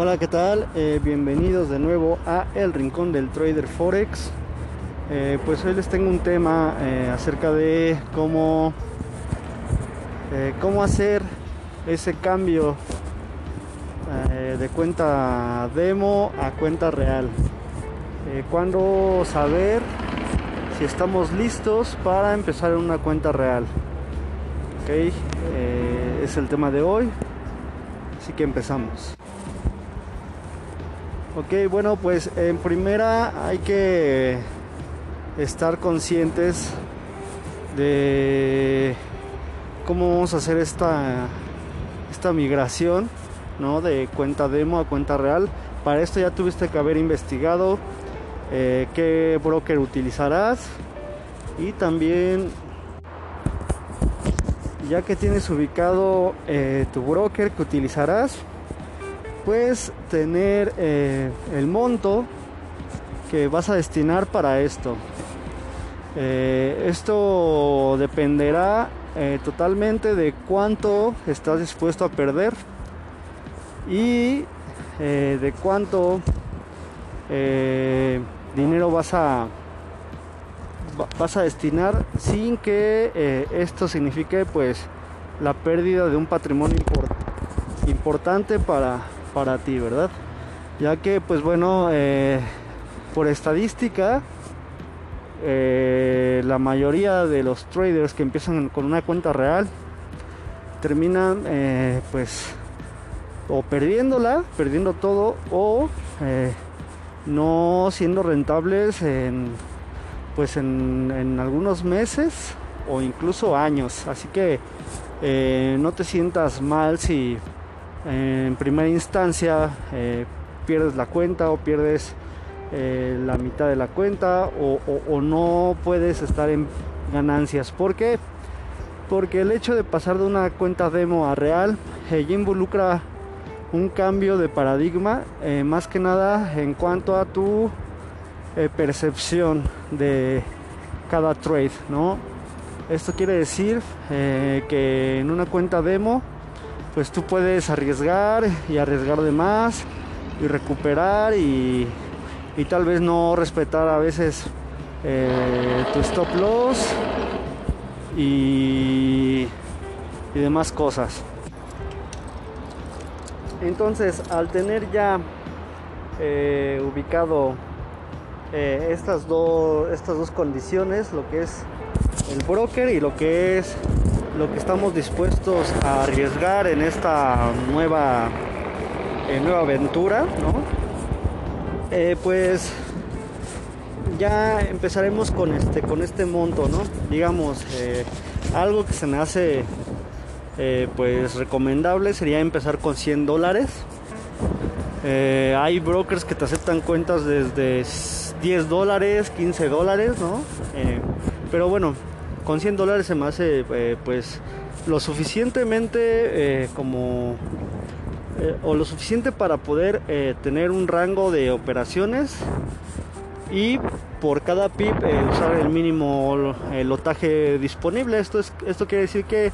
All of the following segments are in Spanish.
Hola, ¿qué tal? Eh, bienvenidos de nuevo a El Rincón del Trader Forex. Eh, pues hoy les tengo un tema eh, acerca de cómo, cómo hacer ese cambio de cuenta demo a cuenta real. cuándo saber si estamos listos para empezar en una cuenta real. Ok, es el tema de hoy. Así que empezamos. Ok, bueno, pues en primera hay que estar conscientes de cómo vamos a hacer esta, esta migración ¿no? de cuenta demo a cuenta real. Para esto ya tuviste que haber investigado eh, qué broker utilizarás y también ya que tienes ubicado eh, tu broker que utilizarás pues tener eh, el monto que vas a destinar para esto. Eh, esto dependerá eh, totalmente de cuánto estás dispuesto a perder y de cuánto dinero vas a vas a destinar sin que esto signifique pues la pérdida de un patrimonio importante para para ti, ¿verdad? Ya que, pues bueno, eh, por estadística, eh, la mayoría de los traders que empiezan con una cuenta real terminan, eh, pues, o perdiéndola, perdiendo todo, o no siendo rentables en, pues, en, en algunos meses o incluso años. Así que no te sientas mal si en primera instancia eh, pierdes la cuenta o pierdes eh, la mitad de la cuenta o, no puedes estar en ganancias. ¿Por qué? Porque el hecho de pasar de una cuenta demo a real eh, involucra un cambio de paradigma, más que nada en cuanto a tu percepción de cada trade, ¿no? Esto quiere decir que en una cuenta demo pues tú puedes arriesgar y arriesgar de más y recuperar y, tal vez no respetar a veces eh, tu stop loss y, demás cosas. Entonces, al tener ya eh, ubicado eh, estas, estas dos condiciones, lo que es el broker y lo que es lo que estamos dispuestos a arriesgar en esta nueva, eh, nueva aventura, eh, pues ya empezaremos con este, con este monto, ¿no? Digamos, eh, algo que se me hace pues recomendable sería empezar con 100 dólares. hay brokers que te aceptan cuentas desde 10 dólares, 15 dólares, ¿no? pero bueno, con 100 dólares se me hace eh, pues lo suficientemente eh, como eh, o lo suficiente para poder tener un rango de operaciones y por cada pip usar el mínimo lotaje disponible. Esto es esto quiere decir que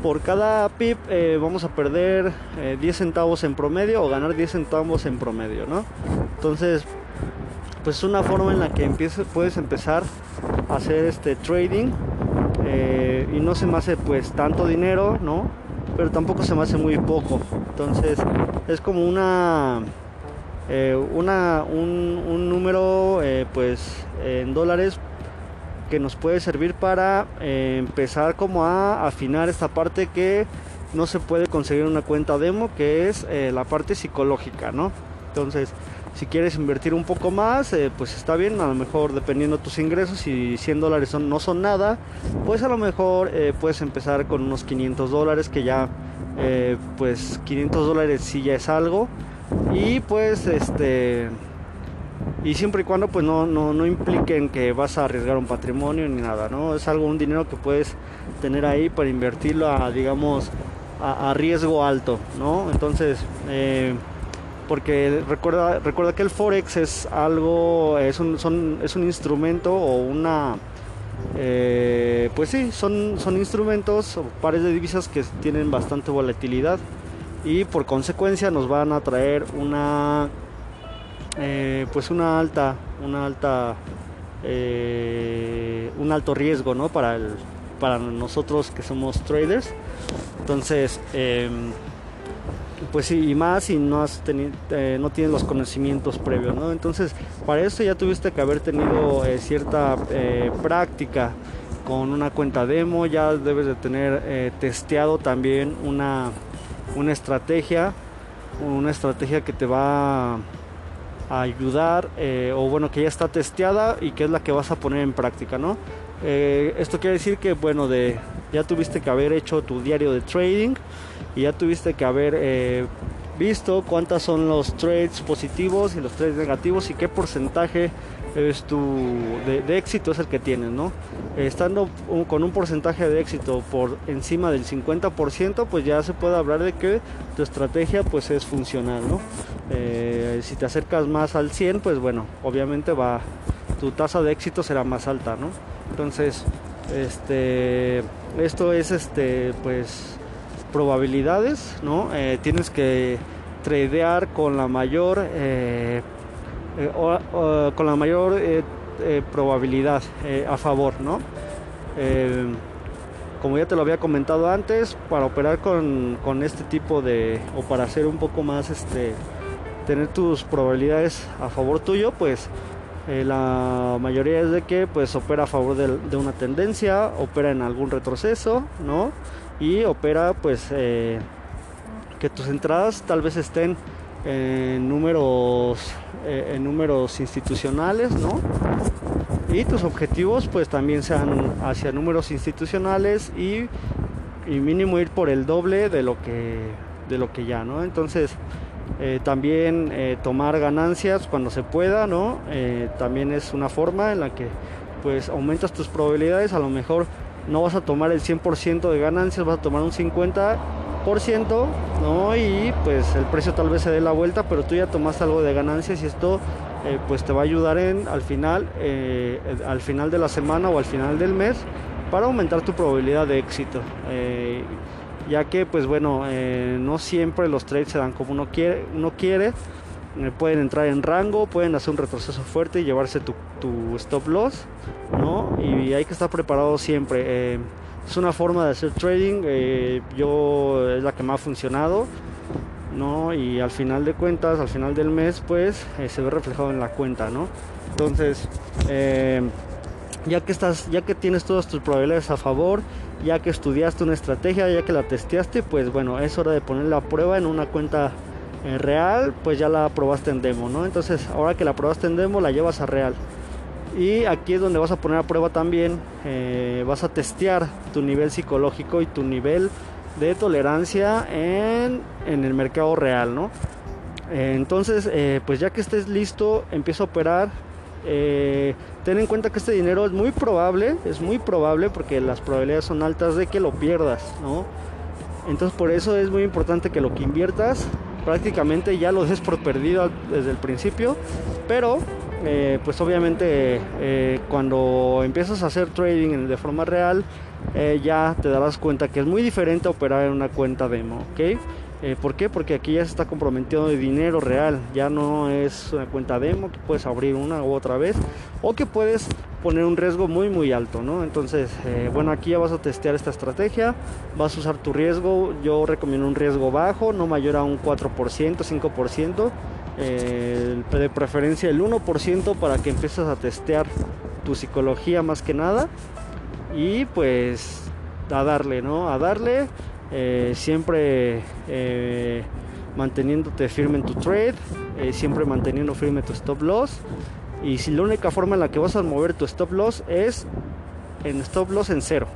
por cada pip vamos a perder 10 centavos en promedio o ganar 10 centavos en promedio no entonces pues es una forma en la que puedes empezar a hacer este trading eh, y no se me hace pues tanto dinero, ¿no? Pero tampoco se me hace muy poco. Entonces es como una, eh, una un, número eh, pues en dólares que nos puede servir para empezar como a afinar esta parte que no se puede conseguir una cuenta demo, que es la parte psicológica, ¿no? Entonces si quieres invertir un poco más, eh, pues está bien, a lo mejor dependiendo de tus ingresos, si 100 dólares no son nada, pues a lo mejor eh, puedes empezar con unos 500 dólares, que ya, eh, pues 500 dólares sí ya es algo. Y pues este... Y siempre y cuando pues no, no, no impliquen que vas a arriesgar un patrimonio ni nada, ¿no? Es algo, un dinero que puedes tener ahí para invertirlo a, digamos, a, a riesgo alto, ¿no? Entonces, porque recuerda, recuerda que el Forex es algo, es un, es un instrumento o una, pues sí, son, son instrumentos o pares de divisas que tienen bastante volatilidad. y por consecuencia nos van a traer una eh, pues una alta una alta eh, un alto riesgo ¿no? para el, para nosotros que somos traders entonces em, pues sí, y más si no has tenido, eh, no tienes los conocimientos previos, ¿no? Entonces, para eso ya tuviste que haber tenido cierta práctica con una cuenta demo, ya debes de tener testeado también una, una estrategia, una estrategia que te va a ayudar eh, o bueno que ya está testeada y que es la que vas a poner en práctica no eh, esto quiere decir que bueno de ya tuviste que haber hecho tu diario de trading y ya tuviste que haber eh, visto cuántas son los trades positivos y los trades negativos y qué porcentaje es tu de, éxito es el que tienes, ¿no? Estando con un porcentaje de éxito por encima del 50%, pues ya se puede hablar de que tu estrategia pues es funcional, ¿no? Eh, si te acercas más al 100, pues bueno, obviamente va tu tasa de éxito será más alta, ¿no? Entonces, este, esto es este, pues probabilidades, ¿no? Eh, tienes que tradear con la mayor eh, eh, con la mayor probabilidad a favor, ¿no? como ya te lo había comentado antes, para operar con, este tipo de, o para hacer un poco más, este, tener tus probabilidades a favor tuyo, pues la mayoría es de que pues opera a favor de, de, una tendencia, opera en algún retroceso, ¿no? Y opera pues que tus entradas tal vez estén en números, eh, en números institucionales, ¿no? Y tus objetivos pues también sean hacia números institucionales y, mínimo ir por el doble de lo que, de lo que ya, ¿no? Entonces eh, también eh, tomar ganancias cuando se pueda, ¿no? también es una forma en la que pues aumentas tus probabilidades, a lo mejor no vas a tomar el 100% de ganancias, vas a tomar un 50% ¿no? Y pues el precio tal vez se dé la vuelta, pero tú ya tomaste algo de ganancias y esto eh, pues te va a ayudar en al final, eh, al final de la semana o al final del mes para aumentar tu probabilidad de éxito. Eh, ya que pues bueno, no siempre los trades se dan como uno quiere, uno quiere. pueden entrar en rango, pueden hacer un retroceso fuerte y llevarse tu, tu stop loss, ¿no? Y hay que estar preparado siempre es una forma de hacer trading, eh, yo es la que me ha funcionado, ¿no? Y al final de cuentas, al final del mes, pues eh, se ve reflejado en la cuenta, ¿no? Entonces, eh, ya que estás, ya que tienes todas tus probabilidades a favor, ya que estudiaste una estrategia, ya que la testeaste, pues bueno, es hora de ponerla a prueba en una cuenta real, pues ya la probaste en demo, ¿no? Entonces, ahora que la probaste en demo, la llevas a real. Y aquí es donde vas a poner a prueba también, eh, vas a testear tu nivel psicológico y tu nivel de tolerancia en, el mercado real, ¿no? Eh, entonces, eh, pues ya que estés listo, empieza a operar. Ten en cuenta que este dinero es muy probable, es muy probable porque las probabilidades son altas de que lo pierdas, ¿no? Entonces por eso es muy importante que lo que inviertas prácticamente ya lo des por perdido desde el principio, pero eh, pues obviamente eh, cuando empiezas a hacer trading de forma real, eh, ya te darás cuenta que es muy diferente operar en una cuenta demo, ¿ok? ¿Por qué? Porque aquí ya se está comprometiendo de dinero real, ya no es una cuenta demo que puedes abrir una u otra vez o que puedes poner un riesgo muy muy alto, ¿no? Entonces, bueno, aquí ya vas a testear esta estrategia, vas a usar tu riesgo, yo recomiendo un riesgo bajo, no mayor a un 4%, 5%, de preferencia el 1% para que empieces a testear tu psicología más que nada y pues a darle, ¿no? A darle, eh, siempre eh, manteniéndote firme en tu trade, eh, siempre manteniendo firme tu stop loss y si la única forma en la que vas a mover tu stop loss es en stop loss en cero.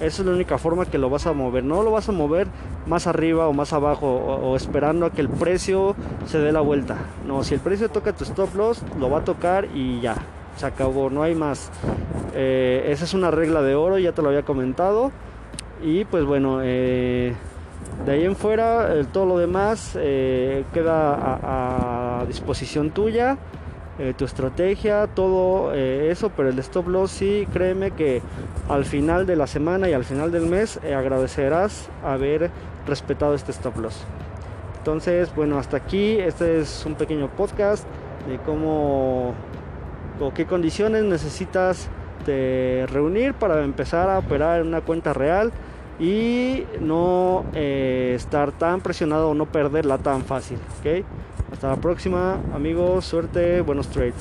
Esa es la única forma que lo vas a mover. No lo vas a mover más arriba o más abajo o, esperando a que el precio se dé la vuelta. No, si el precio toca tu stop loss, lo va a tocar y ya. Se acabó, no hay más. Esa es una regla de oro, ya te lo había comentado. Y pues bueno, eh, de ahí en fuera, todo lo demás eh, queda a disposición tuya. Eh, tu estrategia, todo eso, pero el stop loss sí, créeme que al final de la semana y al final del mes agradecerás haber respetado este stop loss. Entonces, bueno, hasta aquí. Este es un pequeño podcast de cómo o qué condiciones necesitas de reunir para empezar a operar en una cuenta real y no eh, estar tan presionado o no perderla tan fácil. ¿okay? Hasta la próxima, amigos. Suerte, buenos trades.